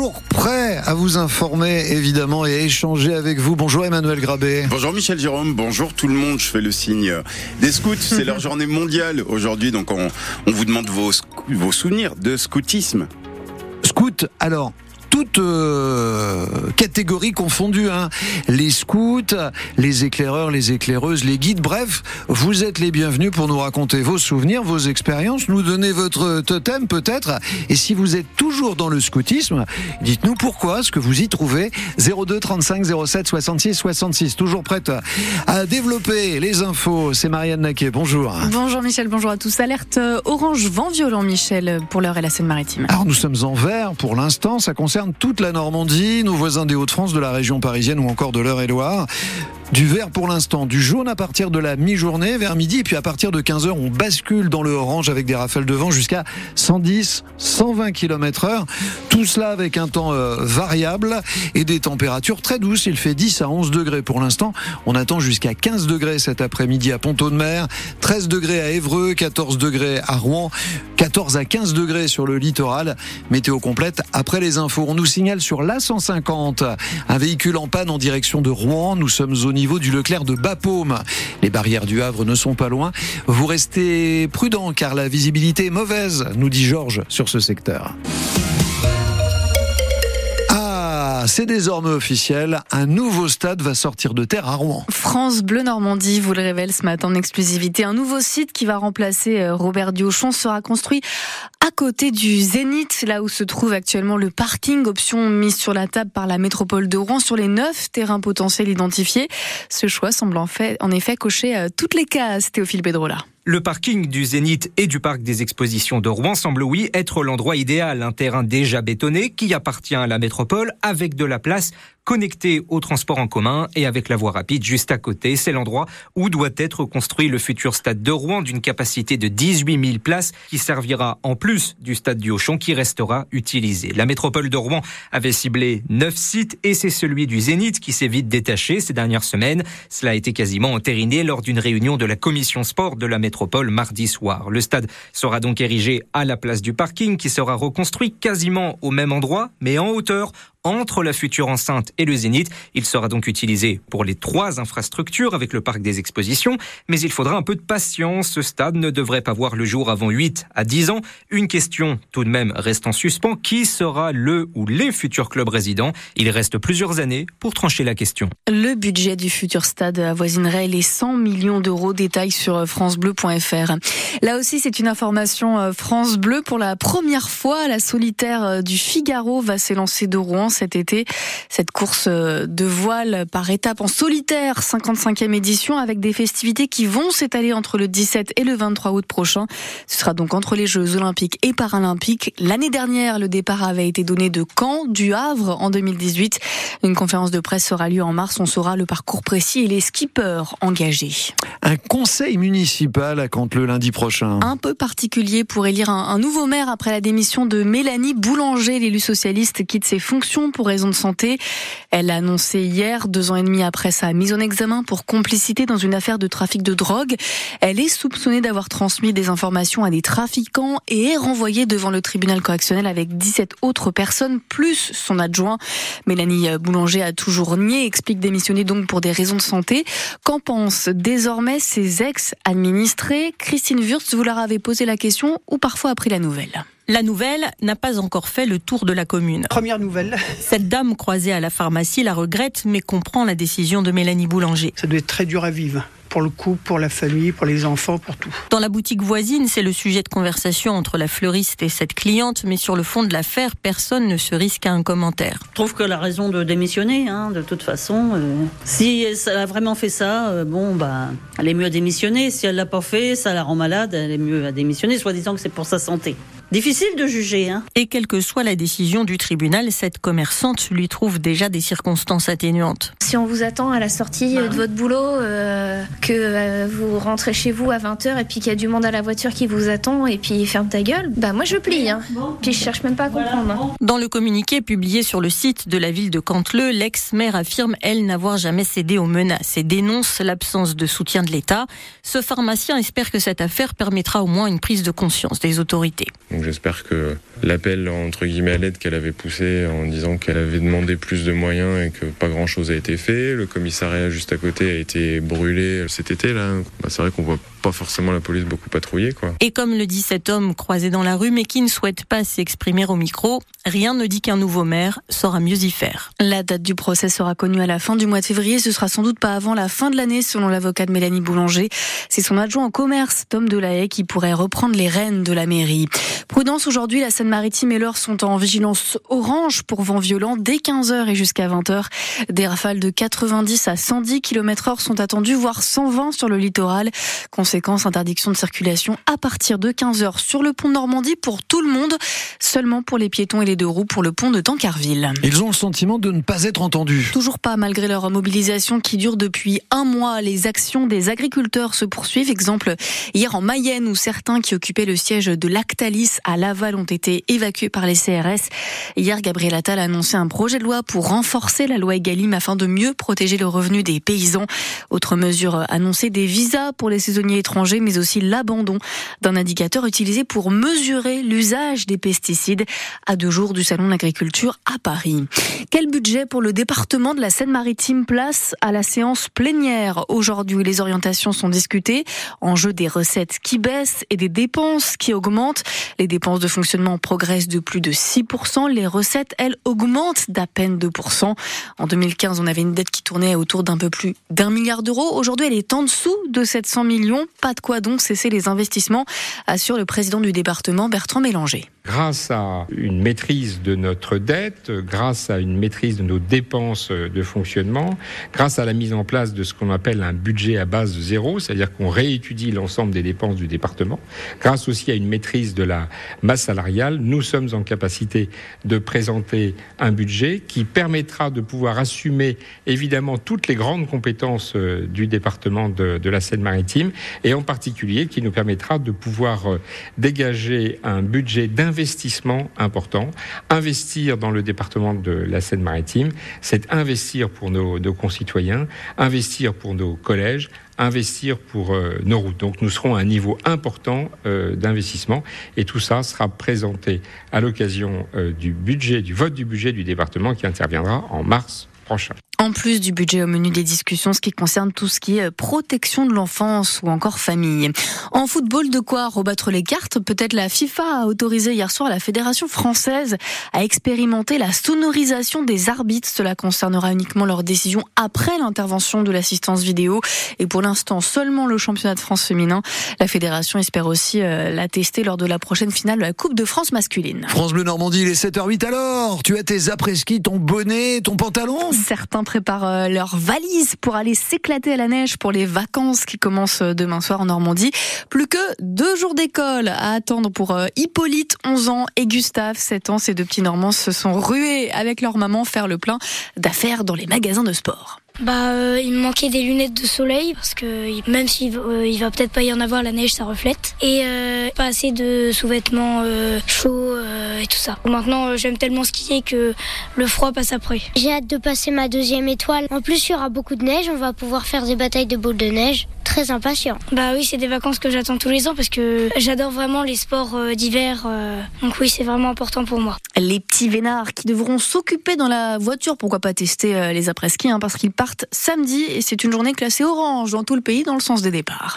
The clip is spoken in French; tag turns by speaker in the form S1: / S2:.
S1: toujours prêt à vous informer, évidemment, et à échanger avec vous. Bonjour Emmanuel Grabé.
S2: Bonjour Michel Jérôme, bonjour tout le monde. Je fais le signe des scouts. C'est leur journée mondiale aujourd'hui, donc on, on vous demande vos, vos souvenirs de scoutisme.
S1: Scout, alors, toutes euh, catégories confondues. Hein. Les scouts, les éclaireurs, les éclaireuses, les guides. Bref, vous êtes les bienvenus pour nous raconter vos souvenirs, vos expériences, nous donner votre totem peut-être. Et si vous êtes toujours dans le scoutisme, dites-nous pourquoi, ce que vous y trouvez. 02 35 07 66 66. Toujours prête à développer les infos. C'est Marianne Naquet. Bonjour.
S3: Bonjour Michel, bonjour à tous. Alerte orange vent violent Michel pour l'heure et la Seine-Maritime.
S1: Alors nous sommes en vert pour l'instant. Ça concerne toute la Normandie, nos voisins des Hauts-de-France, de la région parisienne ou encore de l'Eure-et-Loire. Du vert pour l'instant, du jaune à partir de la mi-journée vers midi, et puis à partir de 15h, on bascule dans le orange avec des rafales de vent jusqu'à 110, 120 km heure. Tout cela avec un temps euh, variable et des températures très douces. Il fait 10 à 11 degrés pour l'instant. On attend jusqu'à 15 degrés cet après-midi à Ponto-de-Mer, 13 degrés à Évreux, 14 degrés à Rouen, 14 à 15 degrés sur le littoral. Météo complète après les infos. On nous signale sur l'A150 un véhicule en panne en direction de Rouen. Nous sommes au niveau du Leclerc de Bapaume. Les barrières du Havre ne sont pas loin. Vous restez prudent car la visibilité est mauvaise, nous dit Georges sur ce secteur. C'est désormais officiel, un nouveau stade va sortir de terre à Rouen.
S3: France Bleu Normandie vous le révèle ce matin en exclusivité. Un nouveau site qui va remplacer euh, Robert Diochon sera construit à côté du Zénith, là où se trouve actuellement le parking, option mise sur la table par la métropole de Rouen sur les neuf terrains potentiels identifiés. Ce choix semble en, fait, en effet cocher euh, toutes les cases, Théophile Bedrola.
S4: Le parking du Zénith et du parc des expositions de Rouen semble oui être l'endroit idéal, un terrain déjà bétonné qui appartient à la métropole avec de la place connecté au transport en commun et avec la voie rapide juste à côté. C'est l'endroit où doit être construit le futur stade de Rouen d'une capacité de 18 000 places qui servira en plus du stade du Auchan qui restera utilisé. La métropole de Rouen avait ciblé neuf sites et c'est celui du Zénith qui s'est vite détaché ces dernières semaines. Cela a été quasiment entériné lors d'une réunion de la commission sport de la métropole mardi soir. Le stade sera donc érigé à la place du parking qui sera reconstruit quasiment au même endroit mais en hauteur entre la future enceinte et le Zénith. Il sera donc utilisé pour les trois infrastructures avec le parc des expositions, mais il faudra un peu de patience. Ce stade ne devrait pas voir le jour avant 8 à 10 ans. Une question tout de même reste en suspens. Qui sera le ou les futurs clubs résidents? Il reste plusieurs années pour trancher la question.
S3: Le budget du futur stade avoisinerait les 100 millions d'euros. Détails sur francebleu.fr. Là aussi, c'est une information euh, France Bleu. Pour la première fois, la solitaire euh, du Figaro va s'élancer de Rouen cet été. Cette course euh, de voile par étapes en solitaire, 55e édition, avec des festivités qui vont s'étaler entre le 17 et le 23 août prochain. Ce sera donc entre les Jeux olympiques et paralympiques. L'année dernière, le départ avait été donné de Caen, du Havre en 2018. Une conférence de presse sera lieu en mars. On saura le parcours précis et les skippers engagés.
S1: Un conseil municipal à Cantes le lundi prochain.
S3: Un peu particulier pour élire un, un nouveau maire après la démission de Mélanie Boulanger. L'élu socialiste quitte ses fonctions pour raison de santé. Elle l'a annoncé hier, deux ans et demi après sa mise en examen pour complicité dans une affaire de trafic de drogue. Elle est soupçonnée d'avoir transmis des informations à des trafiquants et est renvoyée devant le tribunal correctionnel avec 17 autres personnes, plus son adjoint. Mélanie Boulanger a toujours nié, explique démissionner donc pour des raisons de santé. Qu'en pensent désormais ses ex-administrés? Christine Wurtz, vous leur avez posé la question ou parfois appris la nouvelle?
S5: La nouvelle n'a pas encore fait le tour de la commune.
S6: Première nouvelle.
S5: Cette dame croisée à la pharmacie la regrette mais comprend la décision de Mélanie Boulanger.
S6: Ça doit être très dur à vivre pour le couple, pour la famille, pour les enfants, pour tout.
S5: Dans la boutique voisine, c'est le sujet de conversation entre la fleuriste et cette cliente, mais sur le fond de l'affaire, personne ne se risque à un commentaire.
S7: Je trouve qu'elle a raison de démissionner, hein, de toute façon. Euh, si elle a vraiment fait ça, euh, bon, bah, elle est mieux à démissionner. Si elle l'a pas fait, ça la rend malade, elle est mieux à démissionner, soit disant que c'est pour sa santé. Difficile de juger. Hein.
S5: Et quelle que soit la décision du tribunal, cette commerçante lui trouve déjà des circonstances atténuantes.
S8: Si on vous attend à la sortie de votre boulot, euh, que euh, vous rentrez chez vous à 20h et puis qu'il y a du monde à la voiture qui vous attend et puis ferme ta gueule, bah moi je plie. Hein. Puis je cherche même pas à comprendre. Hein.
S5: Dans le communiqué publié sur le site de la ville de Canteleu, l'ex-maire affirme elle n'avoir jamais cédé aux menaces et dénonce l'absence de soutien de l'État. Ce pharmacien espère que cette affaire permettra au moins une prise de conscience des autorités.
S9: Donc j'espère que l'appel entre guillemets à l'aide qu'elle avait poussé en disant qu'elle avait demandé plus de moyens et que pas grand chose a été fait. Le commissariat juste à côté a été brûlé cet été là. Bah, c'est vrai qu'on voit pas forcément la police beaucoup patrouiller quoi.
S5: Et comme le dit cet homme croisé dans la rue mais qui ne souhaite pas s'exprimer au micro, rien ne dit qu'un nouveau maire saura mieux y faire.
S3: La date du procès sera connue à la fin du mois de février. Ce sera sans doute pas avant la fin de l'année selon l'avocat de Mélanie Boulanger. C'est son adjoint en commerce, Tom Delahaye, qui pourrait reprendre les rênes de la mairie. Prudence aujourd'hui, la Seine-Maritime et l'Eure sont en vigilance orange pour vent violent dès 15h et jusqu'à 20h. Des rafales de 90 à 110 km heure sont attendues, voire 120 sur le littoral. Conséquence, interdiction de circulation à partir de 15h sur le pont de Normandie pour tout le monde, seulement pour les piétons et les deux roues pour le pont de Tancarville.
S1: Ils ont le sentiment de ne pas être entendus.
S3: Toujours pas, malgré leur mobilisation qui dure depuis un mois. Les actions des agriculteurs se poursuivent. Exemple, hier en Mayenne, où certains qui occupaient le siège de Lactalis à Laval ont été évacués par les CRS. Hier, Gabriel Attal a annoncé un projet de loi pour renforcer la loi Egalim afin de mieux protéger le revenu des paysans. Autre mesure annoncée, des visas pour les saisonniers étrangers, mais aussi l'abandon d'un indicateur utilisé pour mesurer l'usage des pesticides à deux jours du Salon de l'agriculture à Paris. Quel budget pour le département de la Seine-Maritime place à la séance plénière? Aujourd'hui, les orientations sont discutées. Enjeu des recettes qui baissent et des dépenses qui augmentent. Les dépenses de fonctionnement progressent de plus de 6%. Les recettes, elles, augmentent d'à peine 2%. En 2015, on avait une dette qui tournait autour d'un peu plus d'un milliard d'euros. Aujourd'hui, elle est en dessous de 700 millions. Pas de quoi donc cesser les investissements, assure le président du département, Bertrand Mélanger
S10: grâce à une maîtrise de notre dette, grâce à une maîtrise de nos dépenses de fonctionnement, grâce à la mise en place de ce qu'on appelle un budget à base zéro, c'est-à-dire qu'on réétudie l'ensemble des dépenses du département, grâce aussi à une maîtrise de la masse salariale, nous sommes en capacité de présenter un budget qui permettra de pouvoir assumer évidemment toutes les grandes compétences euh, du département de, la Seine-Maritime et en particulier qui nous permettra de pouvoir euh, dégager un budget d'investissement investissement important. Investir dans le département de la Seine-Maritime, c'est investir pour nos, concitoyens, investir pour nos collèges, investir pour euh, nos routes. Donc nous serons à un niveau important euh, d'investissement et tout ça sera présenté à l'occasion euh, du budget, du vote du budget du département qui interviendra en mars prochain.
S3: En plus du budget au menu des discussions, ce qui concerne tout ce qui est protection de l'enfance ou encore famille. En football, de quoi rebattre les cartes? Peut-être la FIFA a autorisé hier soir la Fédération française à expérimenter la sonorisation des arbitres. Cela concernera uniquement leur décision après l'intervention de l'assistance vidéo. Et pour l'instant, seulement le championnat de France féminin. La Fédération espère aussi euh, la tester lors de la prochaine finale de la Coupe de France masculine.
S1: France Bleu Normandie, il est 7h08 alors Tu as tes après-ski, ton bonnet, ton pantalon?
S3: Certains préparent euh, leurs valises pour aller s'éclater à la neige pour les vacances qui commencent euh, demain soir en Normandie. Plus que deux jours d'école à attendre pour euh, Hippolyte, 11 ans, et Gustave, 7 ans. Ces deux petits Normands se sont rués avec leur maman faire le plein d'affaires dans les magasins de sport.
S11: Bah, euh, il me manquait des lunettes de soleil parce que même s'il euh, il va peut-être pas y en avoir, la neige ça reflète. Et euh, pas assez de sous-vêtements chauds et tout ça. Maintenant, j'aime tellement skier que le froid passe après.
S12: J'ai hâte de passer ma deuxième étoile. En plus, il y aura beaucoup de neige, on va pouvoir faire des batailles de boules de neige très impatient.
S11: Bah oui, c'est des vacances que j'attends tous les ans parce que j'adore vraiment les sports d'hiver. donc oui, c'est vraiment important pour moi.
S3: Les petits vénards qui devront s'occuper dans la voiture, pourquoi pas tester les après-ski, hein, parce qu'ils partent samedi et c'est une journée classée orange dans tout le pays dans le sens des départs.